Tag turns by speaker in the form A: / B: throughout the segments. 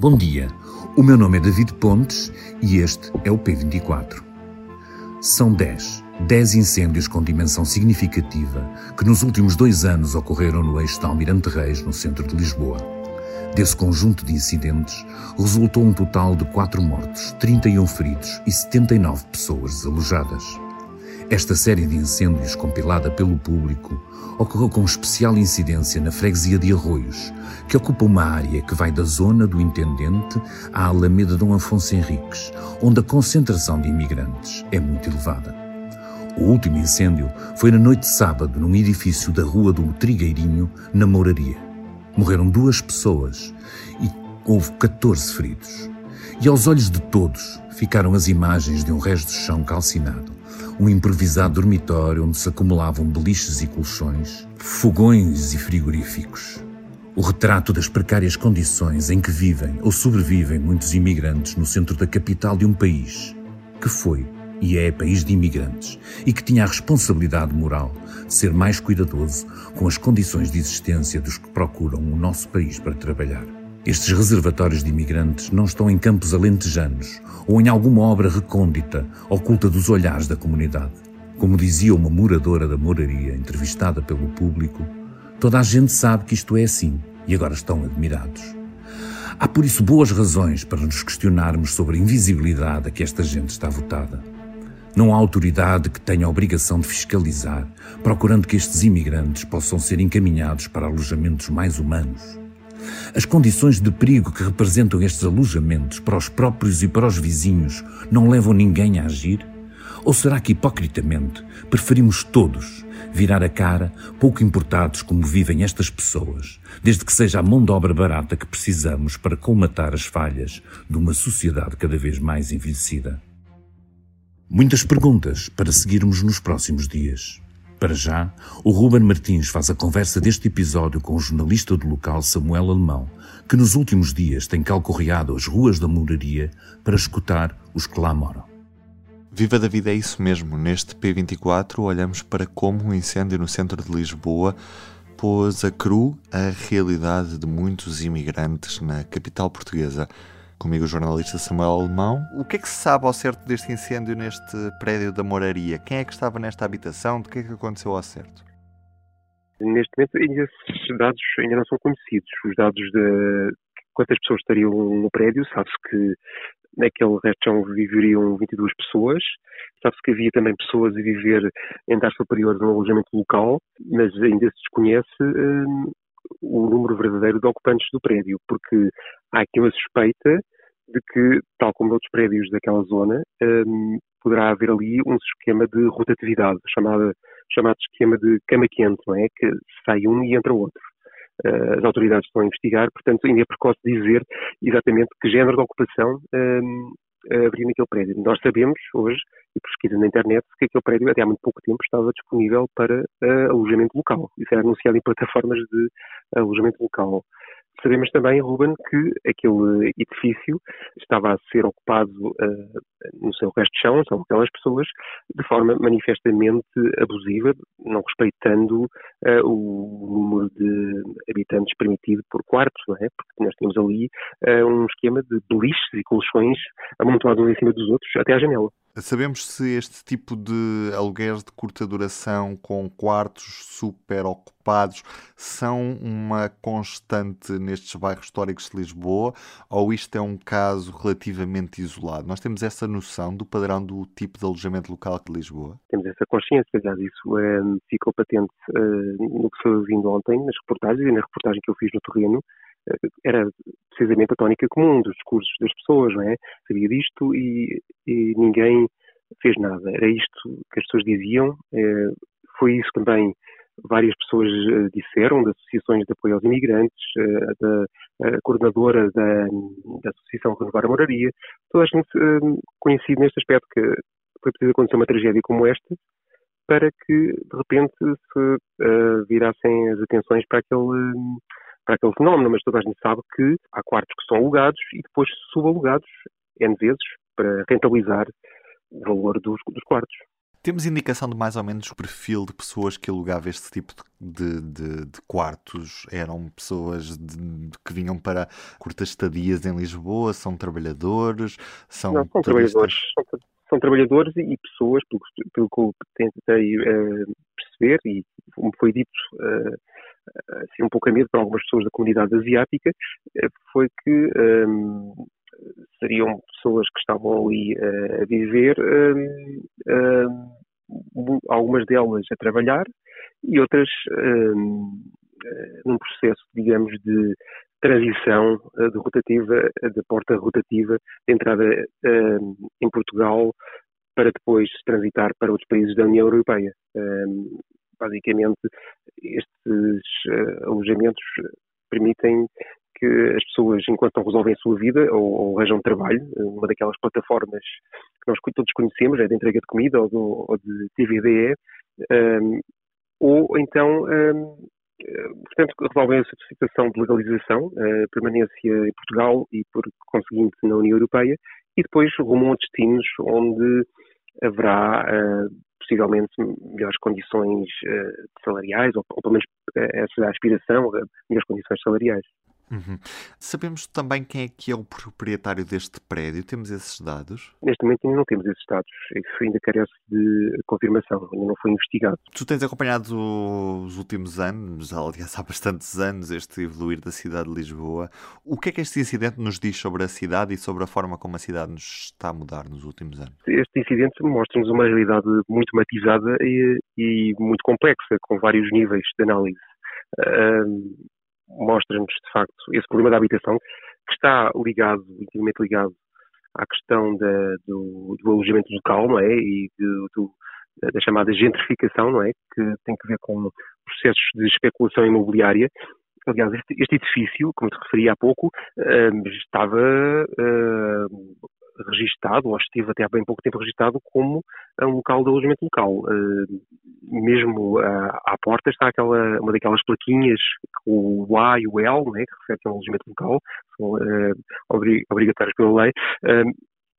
A: Bom dia, o meu nome é David Pontes e este é o P24. São 10, 10 incêndios com dimensão significativa que nos últimos dois anos ocorreram no eixo da Almirante Reis, no centro de Lisboa. Desse conjunto de incidentes, resultou um total de 4 mortos, 31 feridos e 79 pessoas desalojadas. Esta série de incêndios, compilada pelo público, ocorreu com especial incidência na freguesia de Arroios, que ocupa uma área que vai da zona do Intendente à Alameda Dom Afonso Henriques, onde a concentração de imigrantes é muito elevada. O último incêndio foi na noite de sábado num edifício da Rua do Trigueirinho, na Mouraria. Morreram duas pessoas e houve 14 feridos. E aos olhos de todos ficaram as imagens de um resto de chão calcinado, um improvisado dormitório onde se acumulavam beliches e colchões, fogões e frigoríficos. O retrato das precárias condições em que vivem ou sobrevivem muitos imigrantes no centro da capital de um país que foi e é país de imigrantes e que tinha a responsabilidade moral de ser mais cuidadoso com as condições de existência dos que procuram o nosso país para trabalhar. Estes reservatórios de imigrantes não estão em campos alentejanos ou em alguma obra recôndita, oculta dos olhares da comunidade. Como dizia uma moradora da moraria entrevistada pelo público, toda a gente sabe que isto é assim e agora estão admirados. Há por isso boas razões para nos questionarmos sobre a invisibilidade a que esta gente está votada. Não há autoridade que tenha a obrigação de fiscalizar, procurando que estes imigrantes possam ser encaminhados para alojamentos mais humanos. As condições de perigo que representam estes alojamentos para os próprios e para os vizinhos não levam ninguém a agir? Ou será que, hipocritamente, preferimos todos virar a cara, pouco importados como vivem estas pessoas, desde que seja a mão de obra barata que precisamos para colmatar as falhas de uma sociedade cada vez mais envelhecida? Muitas perguntas para seguirmos nos próximos dias. Para já, o Ruben Martins faz a conversa deste episódio com o jornalista do local Samuel Alemão, que nos últimos dias tem calcorreado as ruas da moraria para escutar os que lá moram.
B: Viva da vida é isso mesmo. Neste P24 olhamos para como um incêndio no centro de Lisboa pôs a cru a realidade de muitos imigrantes na capital portuguesa. Comigo o jornalista Samuel Alemão. O que é que se sabe ao certo deste incêndio neste prédio da Moraria? Quem é que estava nesta habitação? Do que é que aconteceu ao certo?
C: Neste momento, ainda esses dados ainda não são conhecidos. Os dados de quantas pessoas estariam no prédio, sabe-se que naquele resto viveriam 22 pessoas. Sabe-se que havia também pessoas a viver em andar superior no alojamento local, mas ainda se desconhece hum, o número verdadeiro de ocupantes do prédio, porque há aqui uma suspeita de que, tal como outros prédios daquela zona, um, poderá haver ali um esquema de rotatividade, chamado, chamado esquema de cama quente, não é? Que sai um e entra outro. Uh, as autoridades estão a investigar, portanto, ainda é precoce dizer exatamente que género de ocupação um, haveria naquele prédio. Nós sabemos hoje, e pesquisa na internet, que aquele prédio até há muito pouco tempo estava disponível para uh, alojamento local. Isso era anunciado em plataformas de alojamento local. Sabemos também, Ruben, que aquele edifício estava a ser ocupado uh, no seu resto de chão, são aquelas pessoas, de forma manifestamente abusiva, não respeitando uh, o número de habitantes permitido por quartos, não é? Porque nós tínhamos ali uh, um esquema de beliches e colchões amontoados uns em cima dos outros até à janela.
B: Sabemos se este tipo de aluguéis de curta duração com quartos super ocupados são uma constante nestes bairros históricos de Lisboa ou isto é um caso relativamente isolado? Nós temos essa noção do padrão do tipo de alojamento local de Lisboa?
C: Temos essa consciência, aliás, isso é, ficou patente uh, no que foi ouvindo ontem nas reportagens e na reportagem que eu fiz no terreno era precisamente a tónica comum dos discursos das pessoas, não é? Sabia disto e, e ninguém fez nada. Era isto que as pessoas diziam, foi isso também várias pessoas disseram, de associações de apoio aos imigrantes, da coordenadora da, da Associação Renovar a Moraria, toda a gente coincide neste aspecto que foi preciso acontecer uma tragédia como esta para que, de repente, se virassem as atenções para aquele para aquele fenómeno, mas toda a gente sabe que há quartos que são alugados e depois subalugados N vezes para rentabilizar o valor dos, dos quartos.
B: Temos indicação de mais ou menos o perfil de pessoas que alugavam este tipo de, de, de quartos? Eram pessoas de, que vinham para curtas estadias em Lisboa? São trabalhadores?
C: São, Não, são trabalhadores. São, são, trabalhadores e, pessoas, pelo, pelo que eu tentei uh, perceber e como foi dito uh, assim, um pouco a medo para algumas pessoas da comunidade asiática, uh, foi que um, seriam pessoas que estavam ali uh, a viver, uh, uh, algumas delas a trabalhar e outras num processo, digamos, de transição de rotativa, de porta rotativa, de entrada em Portugal para depois transitar para outros países da União Europeia. Basicamente, estes alojamentos permitem que as pessoas, enquanto não resolvem a sua vida ou, ou arranjam trabalho, uma daquelas plataformas que nós todos conhecemos, é de entrega de comida ou, do, ou de TVDE, um, ou então, um, portanto, resolvem a situação de legalização, permanência em Portugal e, por conseguinte, na União Europeia, e depois rumam a destinos onde haverá uh, possivelmente melhores condições uh, salariais, ou, ou pelo menos essa é a aspiração, melhores condições salariais.
B: Uhum. Sabemos também quem é que é o proprietário deste prédio? Temos esses dados?
C: Neste momento ainda não temos esses dados. Isso ainda carece de confirmação, ainda não foi investigado.
B: Tu tens acompanhado os últimos anos, aliás há bastantes anos, este evoluir da cidade de Lisboa. O que é que este incidente nos diz sobre a cidade e sobre a forma como a cidade nos está a mudar nos últimos anos?
C: Este incidente mostra-nos uma realidade muito matizada e, e muito complexa, com vários níveis de análise. Uh, mostra-nos, de facto, esse problema da habitação, que está ligado, intimamente ligado à questão da, do, do, alojamento local, não é? E de, do, da chamada gentrificação, não é? Que tem que ver com processos de especulação imobiliária. Aliás, este, este edifício, como te referi há pouco, uh, estava uh, registado, ou esteve até há bem pouco tempo registado, como um local de alojamento local. Uh, mesmo uh, à porta está aquela, uma daquelas plaquinhas o A e o L, né, que refere a um alojamento local, são uh, obri obrigatórias pela lei.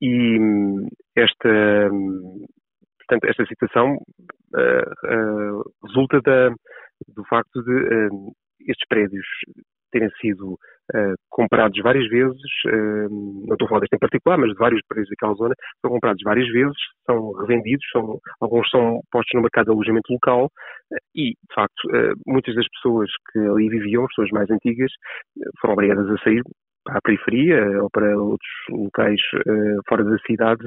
C: e esta, portanto, esta situação resulta da, do facto de estes prédios terem sido uh, comprados várias vezes, uh, não estou a falar deste em particular, mas de vários prédios daquela zona, são comprados várias vezes, são revendidos, são, alguns são postos no mercado de alojamento local uh, e, de facto, muitas das pessoas que ali viviam, as pessoas mais antigas, foram obrigadas a sair para a periferia ou para outros locais fora da cidade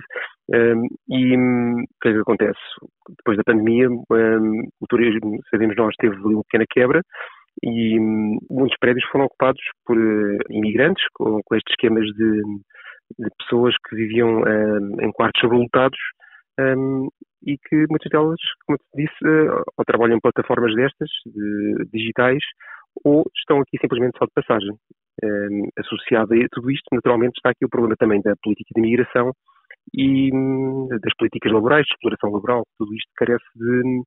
C: e o que é que acontece? Depois da pandemia, o turismo, sabemos nós, teve uma pequena quebra, e hum, muitos prédios foram ocupados por uh, imigrantes com, com, estes esquemas de, de pessoas que viviam uh, em quartos sobrelotados um, e que muitas delas, como te disse, uh, ou trabalham em plataformas destas, de, digitais, ou estão aqui simplesmente só de passagem. Um, associado a tudo isto, naturalmente, está aqui o problema também da política de imigração e um, das políticas laborais, de exploração laboral. Tudo isto carece de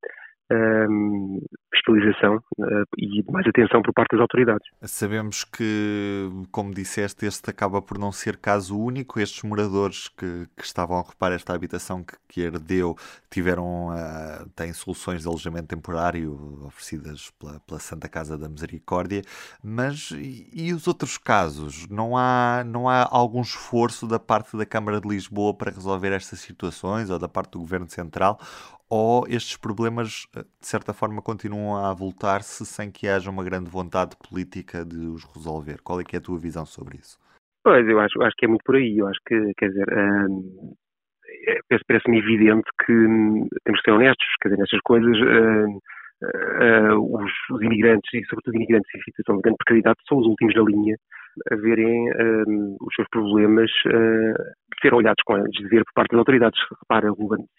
C: fiscalização uh, e mais atenção por parte das autoridades.
B: Sabemos que, como disseste, este acaba por não ser caso único. Estes moradores que, que estavam a ocupar esta habitação que, que herdeu tiveram, uh, têm soluções de alojamento temporário oferecidas pela, pela Santa Casa da Misericórdia, mas e, e os outros casos? Não há, não há algum esforço da parte da Câmara de Lisboa para resolver estas situações ou da parte do Governo Central? ou estes problemas, eh, de certa forma, continuam a voltar-se sem que haja uma grande vontade política de os resolver? Qual é que é a tua visão sobre isso?
C: Pois, eu acho, acho que é muito por aí. Eu acho que, quer dizer, hum, parece-me evidente que hum, temos que ser honestos, quer dizer, nestas coisas. Hum, uh, os, os, imigrantes, e sobretudo imigrantes em situação de grande precariedade, são os últimos da linha a verem um, os seus problemas uh, ser olhados com antes de ver por parte das autoridades. Repara,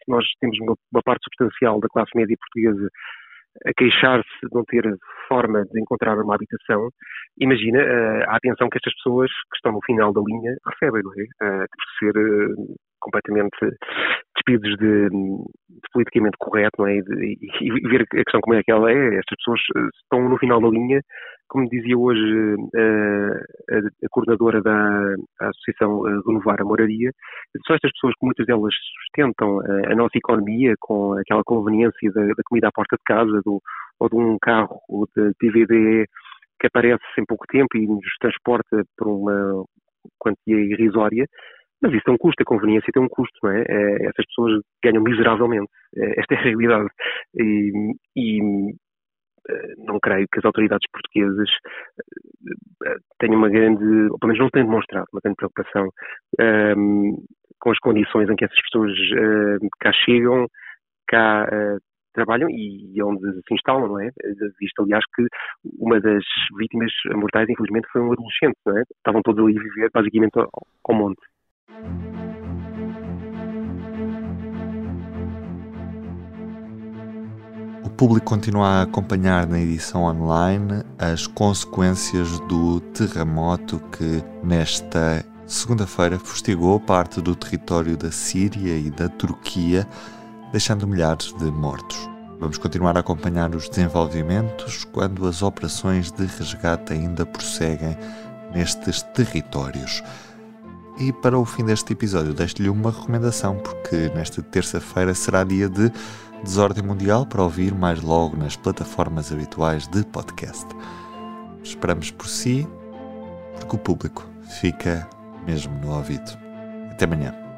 C: nós temos uma, uma parte substancial da classe média portuguesa a queixar-se de não ter forma de encontrar uma habitação, imagina uh, a atenção que estas pessoas que estão no final da linha recebem, não é? Uh, por ser completamente despidos de, de, politicamente correto, não é? E, de, e, ver a questão como é que ela é. Estas pessoas estão no final da linha, como dizia hoje a, a, coordenadora da Associação Renovar a Moraria, são estas pessoas que muitas delas sustentam a, a nossa economia com aquela conveniência da, da comida à porta de casa, do, ou de um carro ou de DVD que aparece em pouco tempo e nos transporta por uma quantia irrisória, mas isso tem um custo, a conveniência tem um custo, não é? é essas pessoas ganham miseravelmente, é, esta é a realidade. E, e, eh, não creio que as autoridades portuguesas eh, tenham uma grande, ou pelo menos não têm demonstrado uma grande preocupação um, ehm, com as condições em que essas pessoas uh, cá chegam, cá uh, trabalham e onde se instalam, não é? Visto, aliás, que uma das vítimas mortais, infelizmente, foi um adolescente, não é? Estavam todos ali a viver, basicamente, ao, ao monte.
B: Público continua a acompanhar na edição online as consequências do terremoto que, nesta segunda-feira, fustigou parte do território da Síria e da Turquia deixando milhares de mortos. Vamos continuar a acompanhar os desenvolvimentos quando as operações de resgate ainda prosseguem nestes territórios. E para o fim deste episódio, deixo-lhe uma recomendação, porque nesta terça-feira será dia de Desordem Mundial para ouvir mais logo nas plataformas habituais de podcast. Esperamos por si, porque o público fica mesmo no ouvido. Até amanhã.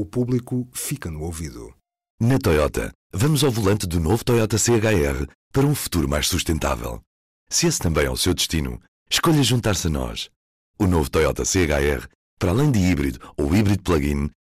D: o público fica no ouvido. Na Toyota, vamos ao volante do novo Toyota CHR para um futuro mais sustentável. Se esse também é o seu destino, escolha juntar-se a nós. O novo Toyota CHR, para além de híbrido ou híbrido plug-in,